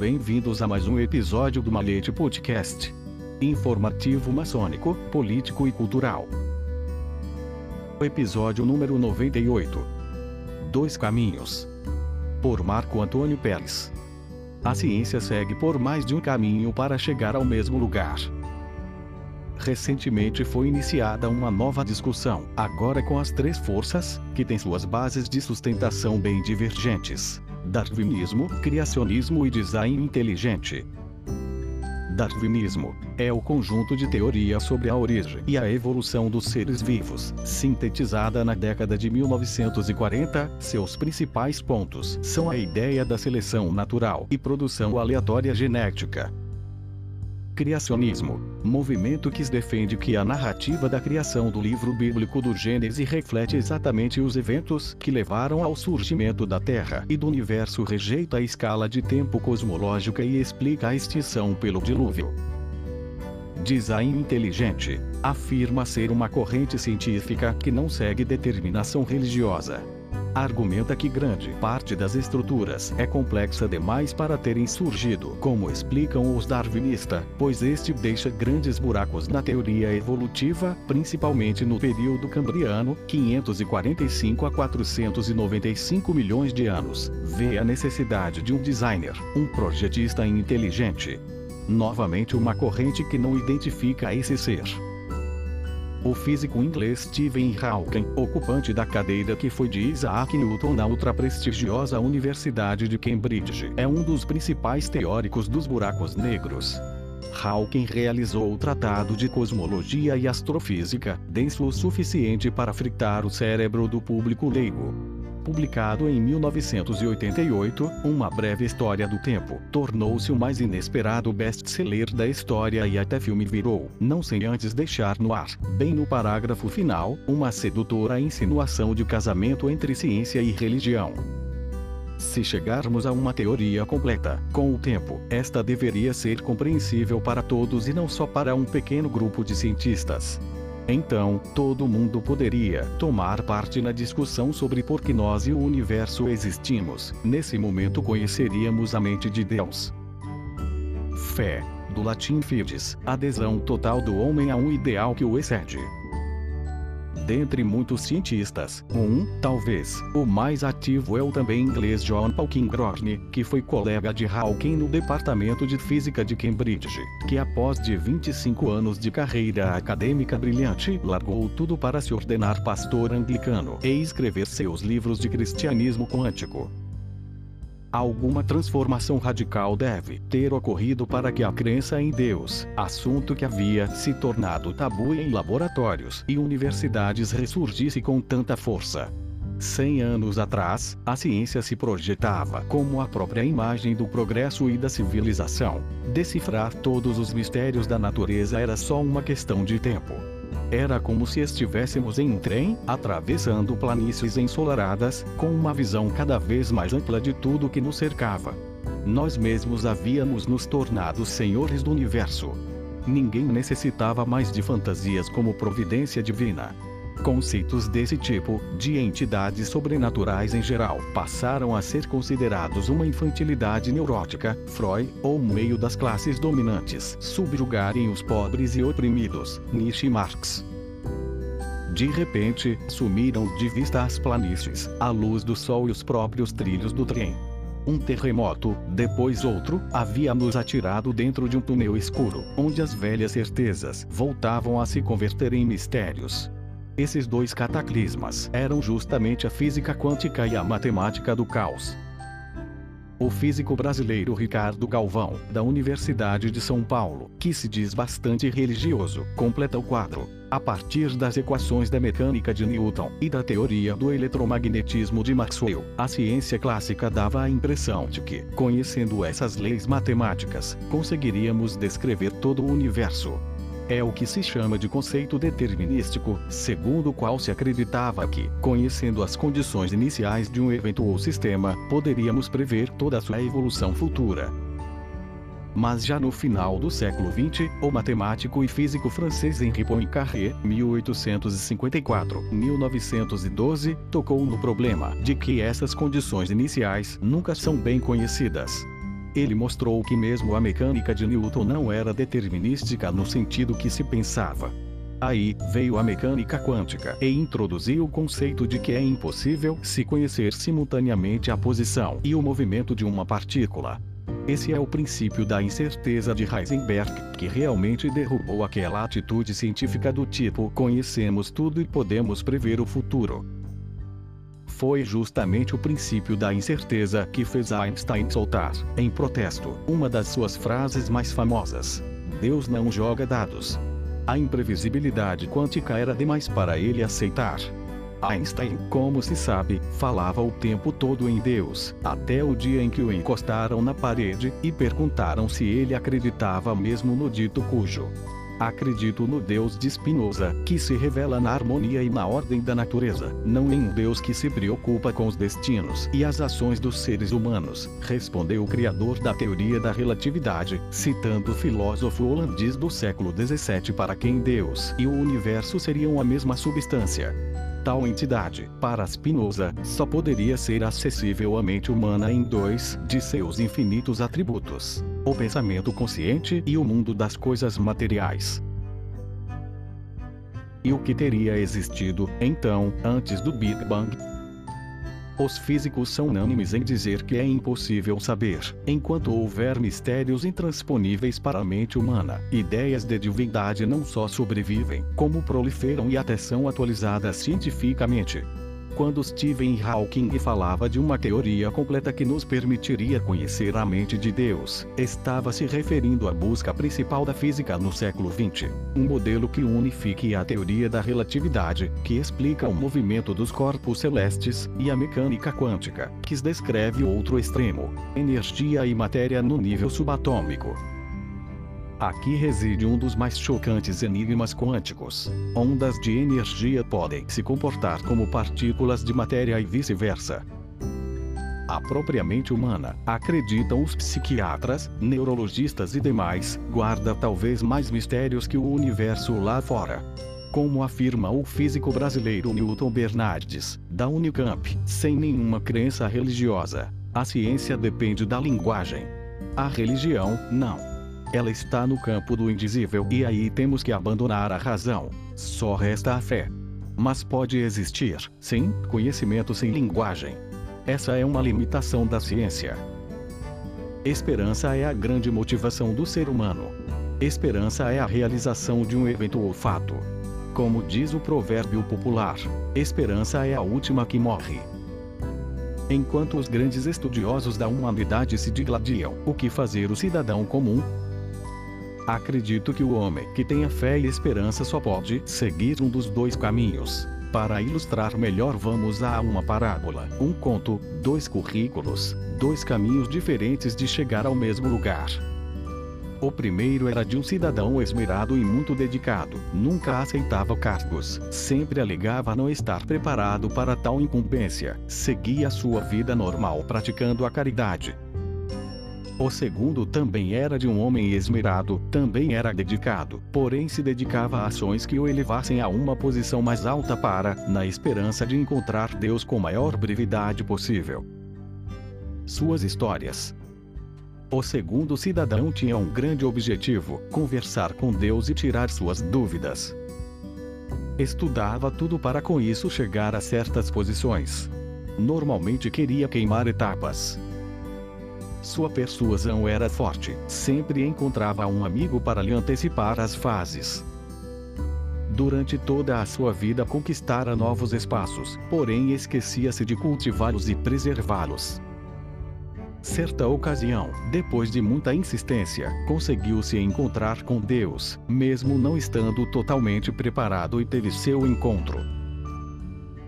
bem-vindos a mais um episódio do Malete Podcast. Informativo maçônico, político e cultural. Episódio número 98. Dois caminhos. Por Marco Antônio Pérez. A ciência segue por mais de um caminho para chegar ao mesmo lugar. Recentemente foi iniciada uma nova discussão, agora com as três forças, que têm suas bases de sustentação bem divergentes: darwinismo, criacionismo e design inteligente. Darwinismo é o conjunto de teorias sobre a origem e a evolução dos seres vivos, sintetizada na década de 1940. Seus principais pontos são a ideia da seleção natural e produção aleatória genética, criacionismo, movimento que defende que a narrativa da criação do livro bíblico do Gênesis reflete exatamente os eventos que levaram ao surgimento da Terra e do universo rejeita a escala de tempo cosmológica e explica a extinção pelo dilúvio. Design inteligente afirma ser uma corrente científica que não segue determinação religiosa argumenta que grande parte das estruturas é complexa demais para terem surgido, como explicam os darwinistas, pois este deixa grandes buracos na teoria evolutiva, principalmente no período cambriano, 545 a 495 milhões de anos. Vê a necessidade de um designer, um projetista inteligente. Novamente uma corrente que não identifica esse ser o físico inglês Stephen Hawking, ocupante da cadeira que foi de Isaac Newton na ultra prestigiosa Universidade de Cambridge, é um dos principais teóricos dos buracos negros. Hawking realizou o Tratado de Cosmologia e Astrofísica, denso o suficiente para fritar o cérebro do público leigo publicado em 1988, Uma Breve História do Tempo, tornou-se o mais inesperado best-seller da história e até filme virou, não sem antes deixar no ar, bem no parágrafo final, uma sedutora insinuação de casamento entre ciência e religião. Se chegarmos a uma teoria completa, com o tempo, esta deveria ser compreensível para todos e não só para um pequeno grupo de cientistas. Então, todo mundo poderia tomar parte na discussão sobre por que nós e o universo existimos. Nesse momento conheceríamos a mente de Deus. Fé, do latim fides, adesão total do homem a um ideal que o excede dentre muitos cientistas. Um, talvez, o mais ativo é o também inglês John Polkinghorne, que foi colega de Hawking no Departamento de Física de Cambridge, que após de 25 anos de carreira acadêmica brilhante, largou tudo para se ordenar pastor anglicano e escrever seus livros de cristianismo quântico. Alguma transformação radical deve ter ocorrido para que a crença em Deus, assunto que havia se tornado tabu em laboratórios e universidades, ressurgisse com tanta força. Cem anos atrás, a ciência se projetava como a própria imagem do progresso e da civilização. Decifrar todos os mistérios da natureza era só uma questão de tempo. Era como se estivéssemos em um trem, atravessando planícies ensolaradas, com uma visão cada vez mais ampla de tudo que nos cercava. Nós mesmos havíamos nos tornado senhores do universo. Ninguém necessitava mais de fantasias como providência divina. Conceitos desse tipo, de entidades sobrenaturais em geral, passaram a ser considerados uma infantilidade neurótica, Freud, ou meio das classes dominantes, subjugarem os pobres e oprimidos, Nietzsche e Marx. De repente, sumiram de vista as planícies, a luz do sol e os próprios trilhos do trem. Um terremoto, depois outro, havia nos atirado dentro de um túnel escuro, onde as velhas certezas voltavam a se converter em mistérios. Esses dois cataclismas eram justamente a física quântica e a matemática do caos. O físico brasileiro Ricardo Galvão, da Universidade de São Paulo, que se diz bastante religioso, completa o quadro. A partir das equações da mecânica de Newton e da teoria do eletromagnetismo de Maxwell, a ciência clássica dava a impressão de que, conhecendo essas leis matemáticas, conseguiríamos descrever todo o universo. É o que se chama de conceito determinístico, segundo o qual se acreditava que, conhecendo as condições iniciais de um evento ou sistema, poderíamos prever toda a sua evolução futura. Mas já no final do século XX, o matemático e físico francês Henri Poincaré, 1854-1912, tocou no problema de que essas condições iniciais nunca são bem conhecidas. Ele mostrou que mesmo a mecânica de Newton não era determinística no sentido que se pensava. Aí, veio a mecânica quântica e introduziu o conceito de que é impossível se conhecer simultaneamente a posição e o movimento de uma partícula. Esse é o princípio da incerteza de Heisenberg, que realmente derrubou aquela atitude científica do tipo conhecemos tudo e podemos prever o futuro. Foi justamente o princípio da incerteza que fez Einstein soltar, em protesto, uma das suas frases mais famosas: Deus não joga dados. A imprevisibilidade quântica era demais para ele aceitar. Einstein, como se sabe, falava o tempo todo em Deus, até o dia em que o encostaram na parede e perguntaram se ele acreditava mesmo no dito cujo. Acredito no Deus de Spinoza, que se revela na harmonia e na ordem da natureza, não em um Deus que se preocupa com os destinos e as ações dos seres humanos, respondeu o criador da teoria da relatividade, citando o filósofo holandês do século XVII para quem Deus e o universo seriam a mesma substância. Tal entidade, para Spinoza, só poderia ser acessível à mente humana em dois de seus infinitos atributos: o pensamento consciente e o mundo das coisas materiais. E o que teria existido, então, antes do Big Bang? Os físicos são unânimes em dizer que é impossível saber, enquanto houver mistérios intransponíveis para a mente humana. Ideias de divindade não só sobrevivem, como proliferam e até são atualizadas cientificamente quando Stephen Hawking falava de uma teoria completa que nos permitiria conhecer a mente de Deus, estava se referindo à busca principal da física no século XX. Um modelo que unifique a teoria da relatividade, que explica o movimento dos corpos celestes, e a mecânica quântica, que descreve outro extremo, energia e matéria no nível subatômico. Aqui reside um dos mais chocantes enigmas quânticos. Ondas de energia podem se comportar como partículas de matéria e vice-versa. A propriamente humana, acreditam os psiquiatras, neurologistas e demais, guarda talvez mais mistérios que o universo lá fora. Como afirma o físico brasileiro Newton Bernardes, da Unicamp, sem nenhuma crença religiosa, a ciência depende da linguagem. A religião, não. Ela está no campo do indizível e aí temos que abandonar a razão. Só resta a fé. Mas pode existir, sim, conhecimento sem linguagem. Essa é uma limitação da ciência. Esperança é a grande motivação do ser humano. Esperança é a realização de um evento ou fato. Como diz o provérbio popular, esperança é a última que morre. Enquanto os grandes estudiosos da humanidade se digladiam, o que fazer o cidadão comum? Acredito que o homem que tenha fé e esperança só pode seguir um dos dois caminhos. Para ilustrar melhor, vamos a uma parábola, um conto, dois currículos, dois caminhos diferentes de chegar ao mesmo lugar. O primeiro era de um cidadão esmerado e muito dedicado, nunca aceitava cargos, sempre alegava não estar preparado para tal incumbência, seguia sua vida normal praticando a caridade, o segundo também era de um homem esmerado, também era dedicado, porém se dedicava a ações que o elevassem a uma posição mais alta para, na esperança de encontrar Deus com maior brevidade possível. Suas histórias. O segundo cidadão tinha um grande objetivo: conversar com Deus e tirar suas dúvidas. Estudava tudo para com isso chegar a certas posições. Normalmente queria queimar etapas sua persuasão era forte, sempre encontrava um amigo para lhe antecipar as fases. Durante toda a sua vida conquistara novos espaços, porém esquecia-se de cultivá-los e preservá-los. Certa ocasião, depois de muita insistência, conseguiu se encontrar com Deus, mesmo não estando totalmente preparado e teve seu encontro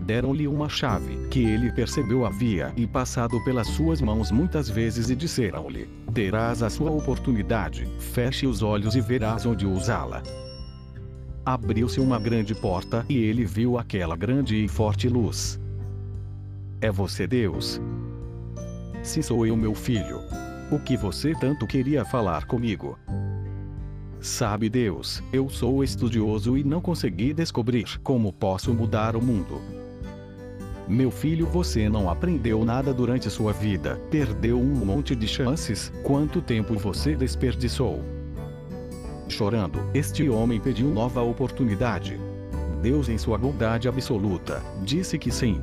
deram-lhe uma chave, que ele percebeu havia e passado pelas suas mãos muitas vezes e disseram-lhe: Terás a sua oportunidade, feche os olhos e verás onde usá-la. Abriu-se uma grande porta e ele viu aquela grande e forte luz. É você Deus? Se sou eu meu filho. O que você tanto queria falar comigo? Sabe Deus, eu sou estudioso e não consegui descobrir como posso mudar o mundo. Meu filho, você não aprendeu nada durante sua vida, perdeu um monte de chances, quanto tempo você desperdiçou? Chorando, este homem pediu nova oportunidade. Deus, em sua bondade absoluta, disse que sim.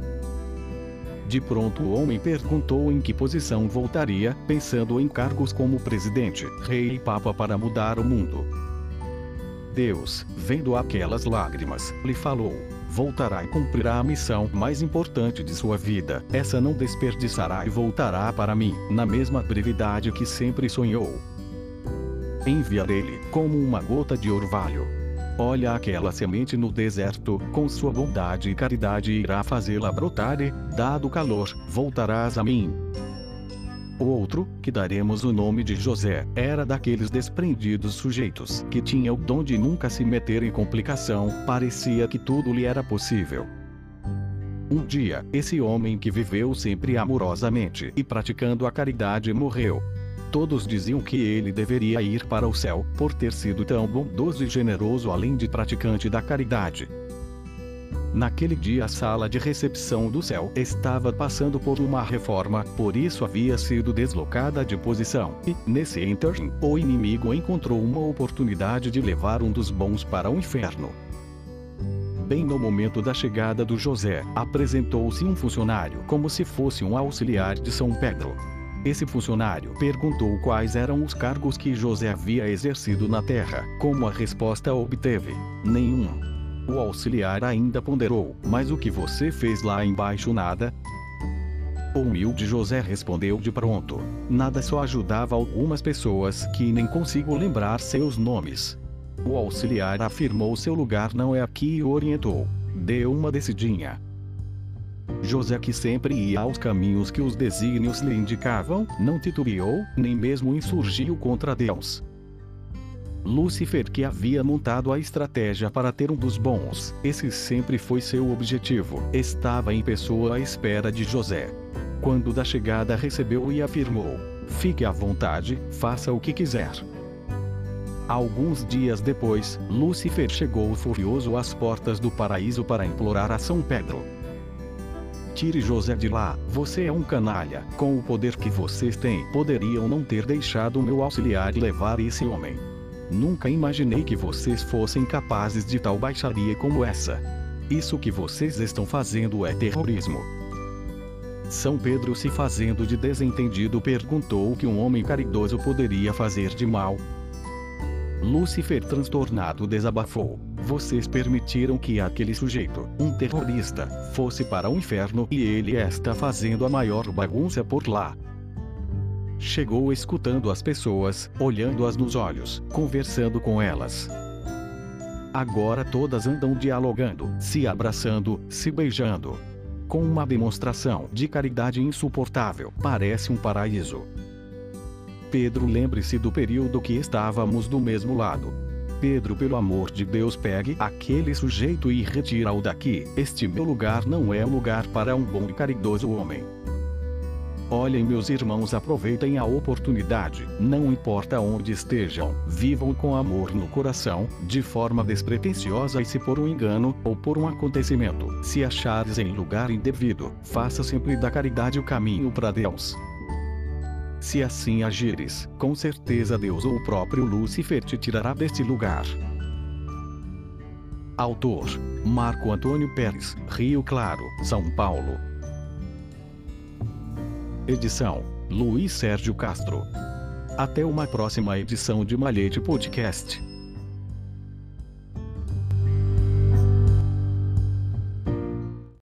De pronto, o homem perguntou em que posição voltaria, pensando em cargos como presidente, rei e papa para mudar o mundo. Deus, vendo aquelas lágrimas, lhe falou: voltará e cumprirá a missão mais importante de sua vida. Essa não desperdiçará e voltará para mim, na mesma brevidade que sempre sonhou. Enviarei-lhe como uma gota de orvalho. Olha aquela semente no deserto, com sua bondade e caridade irá fazê-la brotar e, dado o calor, voltarás a mim. O outro, que daremos o nome de José, era daqueles desprendidos sujeitos que tinha o dom de nunca se meter em complicação, parecia que tudo lhe era possível. Um dia, esse homem que viveu sempre amorosamente e praticando a caridade morreu. Todos diziam que ele deveria ir para o céu, por ter sido tão bondoso e generoso além de praticante da caridade. Naquele dia a sala de recepção do céu estava passando por uma reforma, por isso havia sido deslocada de posição, e, nesse interim, o inimigo encontrou uma oportunidade de levar um dos bons para o inferno. Bem no momento da chegada do José, apresentou-se um funcionário como se fosse um auxiliar de São Pedro. Esse funcionário perguntou quais eram os cargos que José havia exercido na terra. Como a resposta obteve: nenhum. O auxiliar ainda ponderou: Mas o que você fez lá embaixo nada? O humilde José respondeu de pronto: Nada só ajudava algumas pessoas que nem consigo lembrar seus nomes. O auxiliar afirmou seu lugar não é aqui e orientou: Deu uma decidinha. José, que sempre ia aos caminhos que os desígnios lhe indicavam, não titubeou, nem mesmo insurgiu contra Deus. Lúcifer que havia montado a estratégia para ter um dos bons, esse sempre foi seu objetivo, estava em pessoa à espera de José. Quando da chegada recebeu e afirmou: Fique à vontade, faça o que quiser. Alguns dias depois, Lúcifer chegou furioso às portas do paraíso para implorar a São Pedro: Tire José de lá, você é um canalha. Com o poder que vocês têm, poderiam não ter deixado meu auxiliar levar esse homem. Nunca imaginei que vocês fossem capazes de tal baixaria como essa. Isso que vocês estão fazendo é terrorismo. São Pedro, se fazendo de desentendido, perguntou o que um homem caridoso poderia fazer de mal. Lúcifer, transtornado, desabafou. Vocês permitiram que aquele sujeito, um terrorista, fosse para o inferno e ele está fazendo a maior bagunça por lá. Chegou escutando as pessoas, olhando-as nos olhos, conversando com elas. Agora todas andam dialogando, se abraçando, se beijando. Com uma demonstração de caridade insuportável, parece um paraíso. Pedro, lembre-se do período que estávamos do mesmo lado. Pedro, pelo amor de Deus, pegue aquele sujeito e retira-o daqui. Este meu lugar não é lugar para um bom e caridoso homem. Olhem, meus irmãos, aproveitem a oportunidade, não importa onde estejam, vivam com amor no coração, de forma despretensiosa e se por um engano, ou por um acontecimento, se achares em lugar indevido, faça sempre da caridade o caminho para Deus. Se assim agires, com certeza Deus ou o próprio Lúcifer te tirará deste lugar. Autor: Marco Antônio Pérez, Rio Claro, São Paulo. Edição: Luiz Sérgio Castro. Até uma próxima edição de Malhete Podcast.